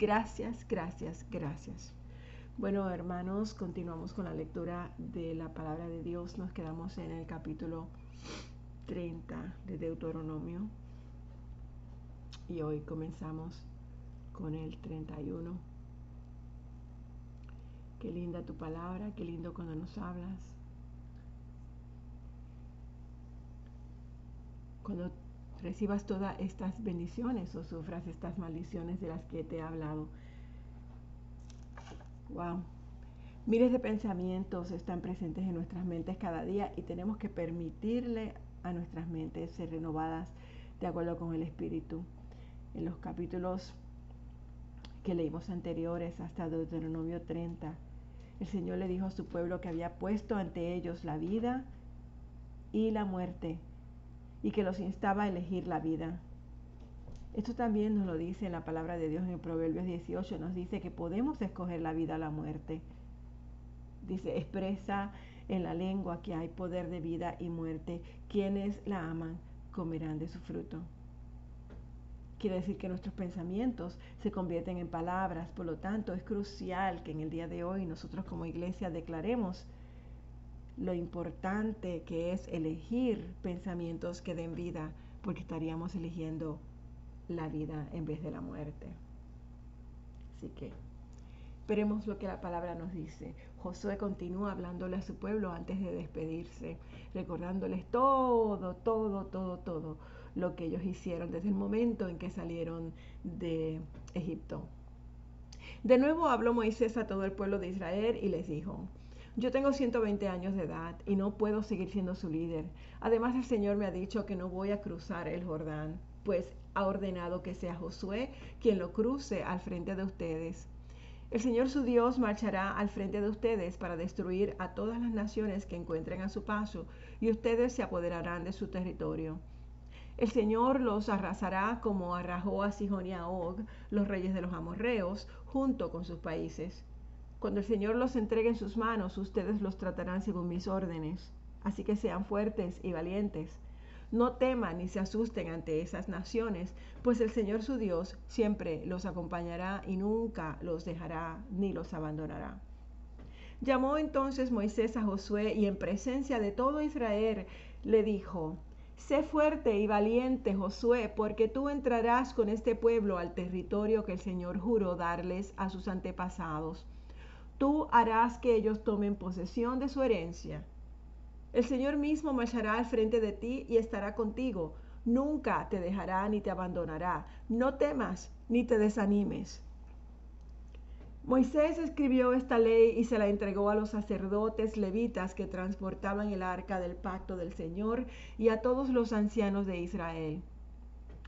Gracias, gracias, gracias. Bueno, hermanos, continuamos con la lectura de la palabra de Dios. Nos quedamos en el capítulo 30 de Deuteronomio. Y hoy comenzamos con el 31. Qué linda tu palabra, qué lindo cuando nos hablas. Cuando recibas todas estas bendiciones o sufras estas maldiciones de las que te he hablado. Wow. Miles de pensamientos están presentes en nuestras mentes cada día y tenemos que permitirle a nuestras mentes ser renovadas de acuerdo con el Espíritu. En los capítulos que leímos anteriores hasta Deuteronomio 30, el Señor le dijo a su pueblo que había puesto ante ellos la vida y la muerte y que los instaba a elegir la vida. Esto también nos lo dice en la palabra de Dios en Proverbios 18, nos dice que podemos escoger la vida o la muerte. Dice, expresa en la lengua que hay poder de vida y muerte. Quienes la aman comerán de su fruto. Quiere decir que nuestros pensamientos se convierten en palabras, por lo tanto es crucial que en el día de hoy nosotros como iglesia declaremos lo importante que es elegir pensamientos que den vida, porque estaríamos eligiendo la vida en vez de la muerte. Así que veremos lo que la palabra nos dice. Josué continúa hablándole a su pueblo antes de despedirse, recordándoles todo, todo, todo, todo lo que ellos hicieron desde el momento en que salieron de Egipto. De nuevo habló Moisés a todo el pueblo de Israel y les dijo, yo tengo 120 años de edad y no puedo seguir siendo su líder. Además, el Señor me ha dicho que no voy a cruzar el Jordán, pues ha ordenado que sea Josué quien lo cruce al frente de ustedes. El Señor su Dios marchará al frente de ustedes para destruir a todas las naciones que encuentren a su paso, y ustedes se apoderarán de su territorio. El Señor los arrasará como arrajó a Sihon y a Og, los reyes de los amorreos, junto con sus países. Cuando el Señor los entregue en sus manos, ustedes los tratarán según mis órdenes. Así que sean fuertes y valientes. No teman ni se asusten ante esas naciones, pues el Señor su Dios siempre los acompañará y nunca los dejará ni los abandonará. Llamó entonces Moisés a Josué y en presencia de todo Israel le dijo, Sé fuerte y valiente, Josué, porque tú entrarás con este pueblo al territorio que el Señor juró darles a sus antepasados tú harás que ellos tomen posesión de su herencia. El Señor mismo marchará al frente de ti y estará contigo. Nunca te dejará ni te abandonará. No temas ni te desanimes. Moisés escribió esta ley y se la entregó a los sacerdotes levitas que transportaban el arca del pacto del Señor y a todos los ancianos de Israel.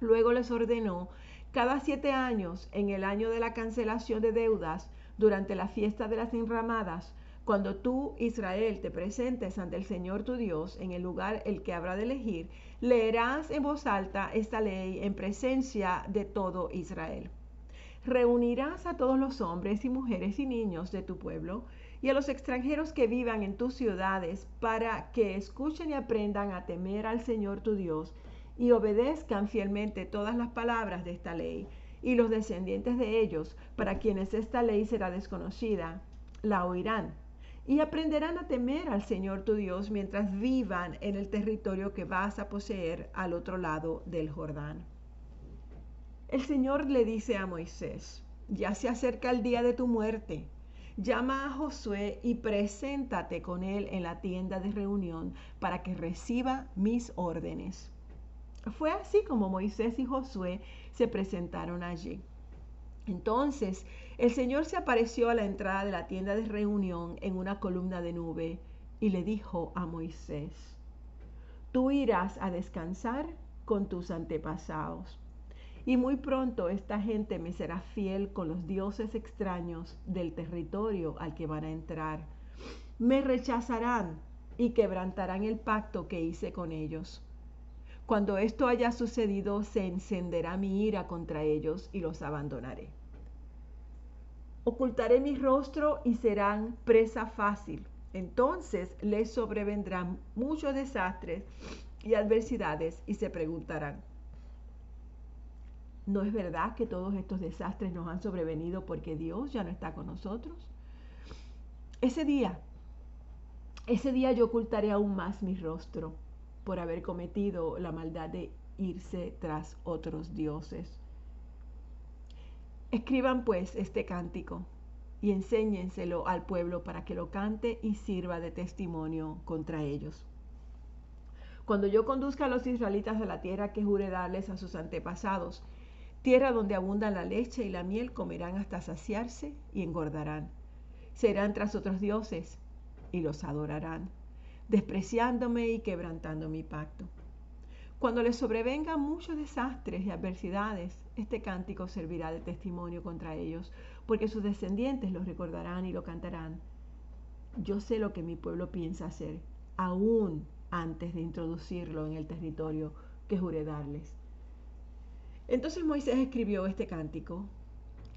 Luego les ordenó, cada siete años, en el año de la cancelación de deudas, durante la fiesta de las enramadas, cuando tú, Israel, te presentes ante el Señor tu Dios en el lugar el que habrá de elegir, leerás en voz alta esta ley en presencia de todo Israel. Reunirás a todos los hombres y mujeres y niños de tu pueblo y a los extranjeros que vivan en tus ciudades para que escuchen y aprendan a temer al Señor tu Dios y obedezcan fielmente todas las palabras de esta ley y los descendientes de ellos, para quienes esta ley será desconocida, la oirán y aprenderán a temer al Señor tu Dios mientras vivan en el territorio que vas a poseer al otro lado del Jordán. El Señor le dice a Moisés, ya se acerca el día de tu muerte. Llama a Josué y preséntate con él en la tienda de reunión para que reciba mis órdenes. Fue así como Moisés y Josué se presentaron allí. Entonces el Señor se apareció a la entrada de la tienda de reunión en una columna de nube y le dijo a Moisés, tú irás a descansar con tus antepasados. Y muy pronto esta gente me será fiel con los dioses extraños del territorio al que van a entrar. Me rechazarán y quebrantarán el pacto que hice con ellos. Cuando esto haya sucedido, se encenderá mi ira contra ellos y los abandonaré. Ocultaré mi rostro y serán presa fácil. Entonces les sobrevendrán muchos desastres y adversidades y se preguntarán, ¿No es verdad que todos estos desastres nos han sobrevenido porque Dios ya no está con nosotros? Ese día, ese día yo ocultaré aún más mi rostro por haber cometido la maldad de irse tras otros dioses. Escriban pues este cántico y enséñenselo al pueblo para que lo cante y sirva de testimonio contra ellos. Cuando yo conduzca a los israelitas a la tierra que jure darles a sus antepasados, tierra donde abunda la leche y la miel, comerán hasta saciarse y engordarán. Serán tras otros dioses y los adorarán, despreciándome y quebrantando mi pacto. Cuando les sobrevengan muchos desastres y adversidades, este cántico servirá de testimonio contra ellos, porque sus descendientes lo recordarán y lo cantarán. Yo sé lo que mi pueblo piensa hacer, aún antes de introducirlo en el territorio que juré darles. Entonces Moisés escribió este cántico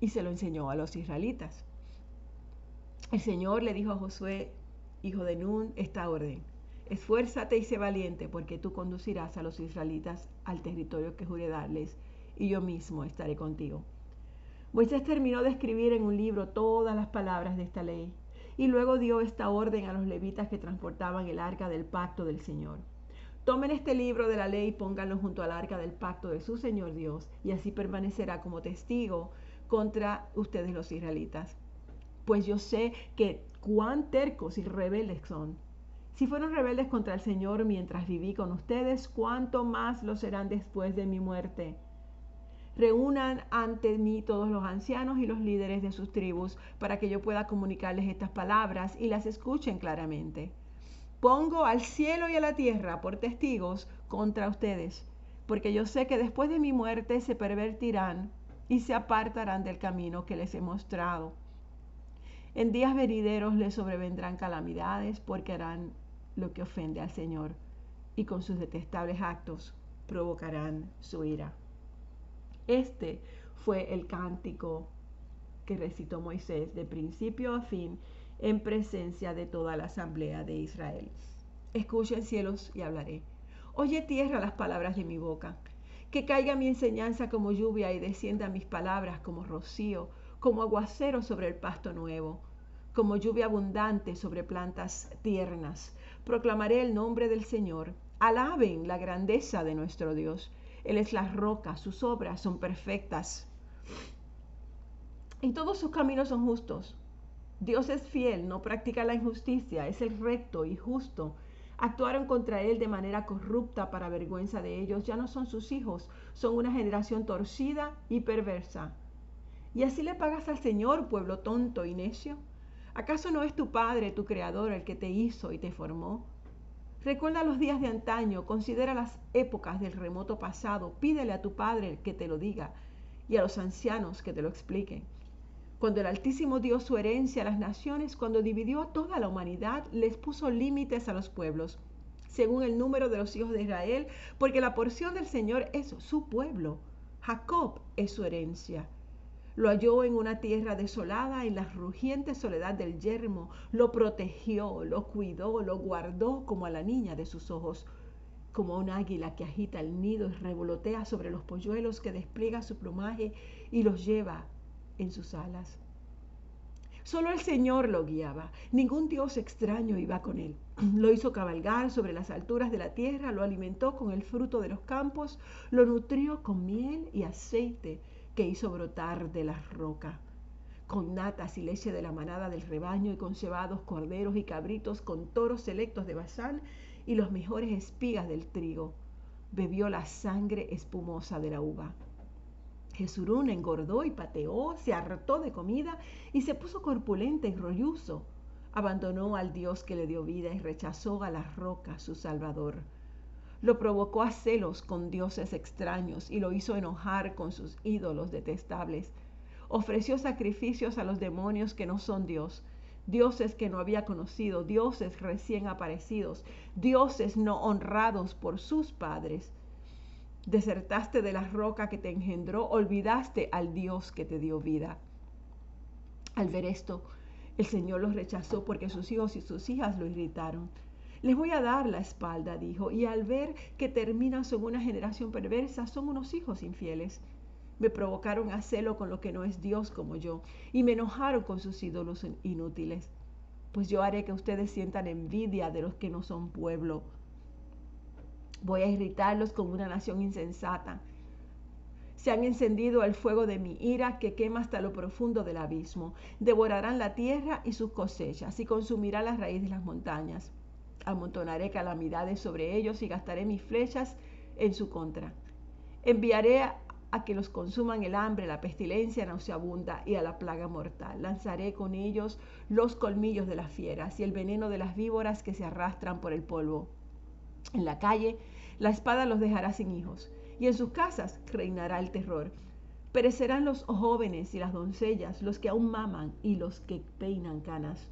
y se lo enseñó a los israelitas. El Señor le dijo a Josué, hijo de Nun, esta orden. Esfuérzate y sé valiente, porque tú conducirás a los israelitas al territorio que juré darles, y yo mismo estaré contigo. Moisés terminó de escribir en un libro todas las palabras de esta ley, y luego dio esta orden a los levitas que transportaban el arca del pacto del Señor. Tomen este libro de la ley y pónganlo junto al arca del pacto de su Señor Dios, y así permanecerá como testigo contra ustedes los israelitas. Pues yo sé que cuán tercos y rebeldes son si fueron rebeldes contra el Señor mientras viví con ustedes, ¿cuánto más lo serán después de mi muerte? Reúnan ante mí todos los ancianos y los líderes de sus tribus para que yo pueda comunicarles estas palabras y las escuchen claramente. Pongo al cielo y a la tierra por testigos contra ustedes, porque yo sé que después de mi muerte se pervertirán y se apartarán del camino que les he mostrado. En días venideros les sobrevendrán calamidades porque harán lo que ofende al Señor y con sus detestables actos provocarán su ira. Este fue el cántico que recitó Moisés de principio a fin en presencia de toda la asamblea de Israel. Escuchen cielos y hablaré. Oye tierra las palabras de mi boca. Que caiga mi enseñanza como lluvia y descienda mis palabras como rocío, como aguacero sobre el pasto nuevo, como lluvia abundante sobre plantas tiernas proclamaré el nombre del Señor. Alaben la grandeza de nuestro Dios. Él es la roca, sus obras son perfectas. Y todos sus caminos son justos. Dios es fiel, no practica la injusticia, es el recto y justo. Actuaron contra él de manera corrupta para vergüenza de ellos. Ya no son sus hijos, son una generación torcida y perversa. ¿Y así le pagas al Señor, pueblo tonto y necio? ¿Acaso no es tu Padre, tu Creador, el que te hizo y te formó? Recuerda los días de antaño, considera las épocas del remoto pasado, pídele a tu Padre que te lo diga y a los ancianos que te lo expliquen. Cuando el Altísimo dio su herencia a las naciones, cuando dividió a toda la humanidad, les puso límites a los pueblos, según el número de los hijos de Israel, porque la porción del Señor es su pueblo. Jacob es su herencia. Lo halló en una tierra desolada, en la rugiente soledad del yermo. Lo protegió, lo cuidó, lo guardó como a la niña de sus ojos, como a un águila que agita el nido y revolotea sobre los polluelos, que despliega su plumaje y los lleva en sus alas. Solo el Señor lo guiaba, ningún Dios extraño iba con él. Lo hizo cabalgar sobre las alturas de la tierra, lo alimentó con el fruto de los campos, lo nutrió con miel y aceite que hizo brotar de la roca, con natas y leche de la manada del rebaño y con cebados, corderos y cabritos, con toros selectos de Basán y los mejores espigas del trigo. Bebió la sangre espumosa de la uva. Jesurún engordó y pateó, se hartó de comida y se puso corpulenta y rolluzo. Abandonó al Dios que le dio vida y rechazó a la roca, su Salvador lo provocó a celos con dioses extraños y lo hizo enojar con sus ídolos detestables. Ofreció sacrificios a los demonios que no son Dios, dioses que no había conocido, dioses recién aparecidos, dioses no honrados por sus padres. Desertaste de la roca que te engendró, olvidaste al Dios que te dio vida. Al ver esto, el Señor los rechazó porque sus hijos y sus hijas lo irritaron. Les voy a dar la espalda, dijo, y al ver que terminan son una generación perversa, son unos hijos infieles. me provocaron a celo con lo que no es Dios como yo, y me enojaron con sus ídolos inútiles. Pues yo haré que ustedes sientan envidia de los que no son pueblo. Voy a irritarlos como una nación insensata. Se han encendido el fuego de mi ira que quema hasta lo profundo del abismo. Devorarán la tierra y sus cosechas y consumirá la raíz de las montañas. Amontonaré calamidades sobre ellos y gastaré mis flechas en su contra. Enviaré a que los consuman el hambre, la pestilencia nauseabunda y a la plaga mortal. Lanzaré con ellos los colmillos de las fieras y el veneno de las víboras que se arrastran por el polvo. En la calle, la espada los dejará sin hijos, y en sus casas reinará el terror. Perecerán los jóvenes y las doncellas, los que aún maman y los que peinan canas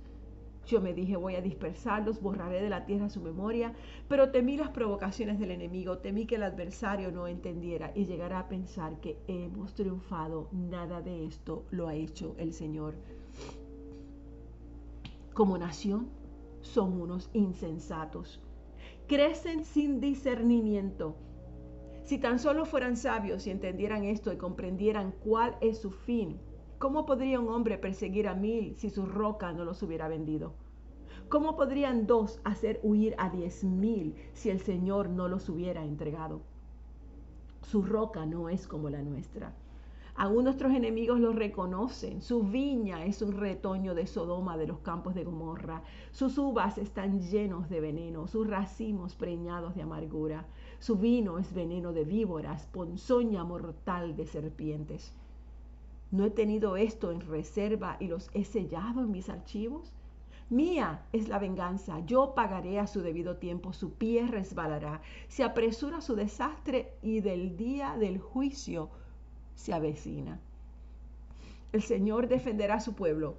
yo me dije, voy a dispersarlos, borraré de la tierra su memoria, pero temí las provocaciones del enemigo, temí que el adversario no entendiera y llegara a pensar que hemos triunfado. Nada de esto lo ha hecho el Señor. Como nación, son unos insensatos. Crecen sin discernimiento. Si tan solo fueran sabios y entendieran esto y comprendieran cuál es su fin, ¿Cómo podría un hombre perseguir a mil si su roca no los hubiera vendido? ¿Cómo podrían dos hacer huir a diez mil si el Señor no los hubiera entregado? Su roca no es como la nuestra. Aún nuestros enemigos lo reconocen. Su viña es un retoño de Sodoma de los campos de Gomorra. Sus uvas están llenos de veneno, sus racimos preñados de amargura. Su vino es veneno de víboras, ponzoña mortal de serpientes. ¿No he tenido esto en reserva y los he sellado en mis archivos? Mía es la venganza, yo pagaré a su debido tiempo, su pie resbalará, se apresura su desastre y del día del juicio se avecina. El Señor defenderá a su pueblo.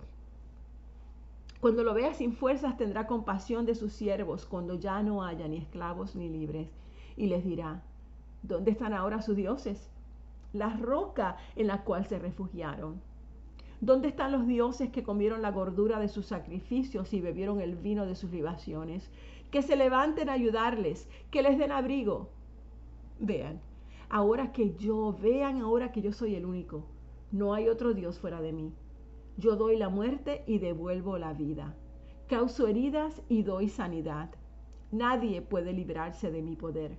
Cuando lo vea sin fuerzas tendrá compasión de sus siervos, cuando ya no haya ni esclavos ni libres, y les dirá, ¿dónde están ahora sus dioses? La roca en la cual se refugiaron. ¿Dónde están los dioses que comieron la gordura de sus sacrificios y bebieron el vino de sus libaciones? Que se levanten a ayudarles, que les den abrigo. Vean, ahora que yo, vean ahora que yo soy el único. No hay otro Dios fuera de mí. Yo doy la muerte y devuelvo la vida. Causo heridas y doy sanidad. Nadie puede librarse de mi poder.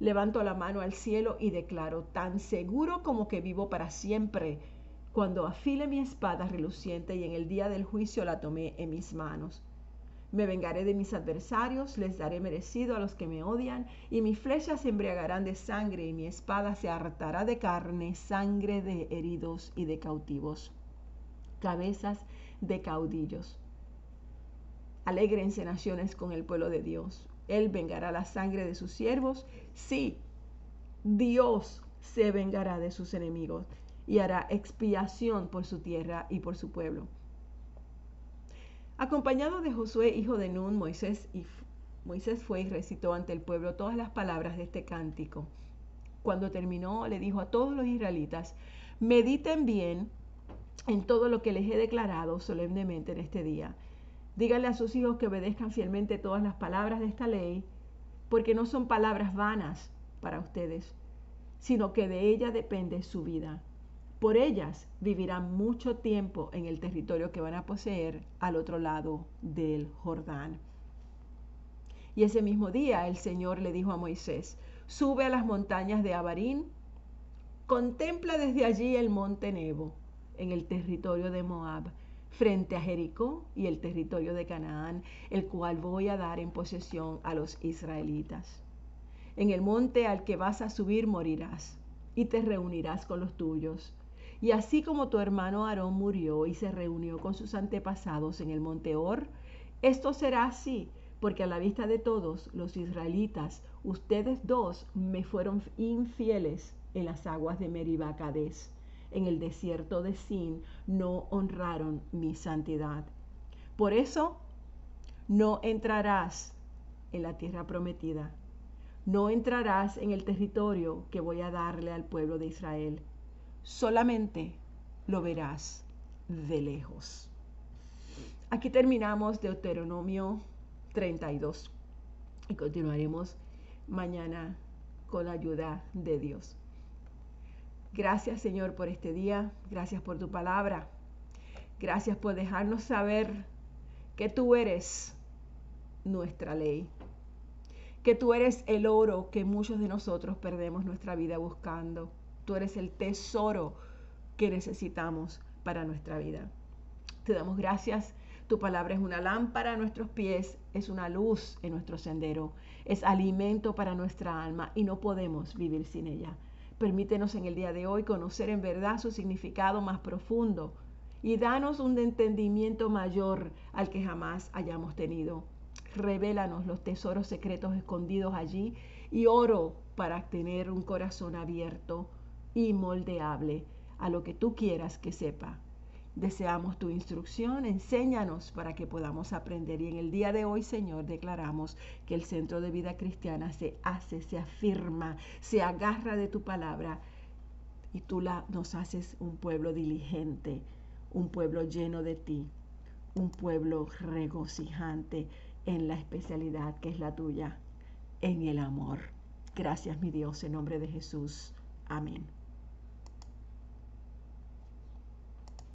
Levanto la mano al cielo y declaro, tan seguro como que vivo para siempre, cuando afile mi espada reluciente y en el día del juicio la tomé en mis manos. Me vengaré de mis adversarios, les daré merecido a los que me odian, y mis flechas se embriagarán de sangre, y mi espada se hartará de carne, sangre de heridos y de cautivos, cabezas de caudillos. Alégrense naciones con el pueblo de Dios. Él vengará la sangre de sus siervos. Sí, Dios se vengará de sus enemigos y hará expiación por su tierra y por su pueblo. Acompañado de Josué, hijo de Nun, Moisés, y Moisés fue y recitó ante el pueblo todas las palabras de este cántico. Cuando terminó, le dijo a todos los israelitas, mediten bien en todo lo que les he declarado solemnemente en este día Díganle a sus hijos que obedezcan fielmente todas las palabras de esta ley, porque no son palabras vanas para ustedes, sino que de ella depende su vida. Por ellas vivirán mucho tiempo en el territorio que van a poseer al otro lado del Jordán. Y ese mismo día el Señor le dijo a Moisés, sube a las montañas de Abarín, contempla desde allí el monte Nebo, en el territorio de Moab, frente a Jericó y el territorio de Canaán, el cual voy a dar en posesión a los israelitas. En el monte al que vas a subir morirás y te reunirás con los tuyos. Y así como tu hermano Aarón murió y se reunió con sus antepasados en el monte Or, esto será así, porque a la vista de todos los israelitas, ustedes dos me fueron infieles en las aguas de Meribá en el desierto de Sin no honraron mi santidad. Por eso no entrarás en la tierra prometida. No entrarás en el territorio que voy a darle al pueblo de Israel. Solamente lo verás de lejos. Aquí terminamos Deuteronomio 32 y continuaremos mañana con la ayuda de Dios. Gracias Señor por este día, gracias por tu palabra, gracias por dejarnos saber que tú eres nuestra ley, que tú eres el oro que muchos de nosotros perdemos nuestra vida buscando, tú eres el tesoro que necesitamos para nuestra vida. Te damos gracias. Tu palabra es una lámpara a nuestros pies, es una luz en nuestro sendero, es alimento para nuestra alma y no podemos vivir sin ella. Permítenos en el día de hoy conocer en verdad su significado más profundo y danos un entendimiento mayor al que jamás hayamos tenido. Revélanos los tesoros secretos escondidos allí y oro para tener un corazón abierto y moldeable a lo que tú quieras que sepa. Deseamos tu instrucción, enséñanos para que podamos aprender. Y en el día de hoy, Señor, declaramos que el centro de vida cristiana se hace, se afirma, se agarra de tu palabra y tú la, nos haces un pueblo diligente, un pueblo lleno de ti, un pueblo regocijante en la especialidad que es la tuya, en el amor. Gracias, mi Dios, en nombre de Jesús. Amén.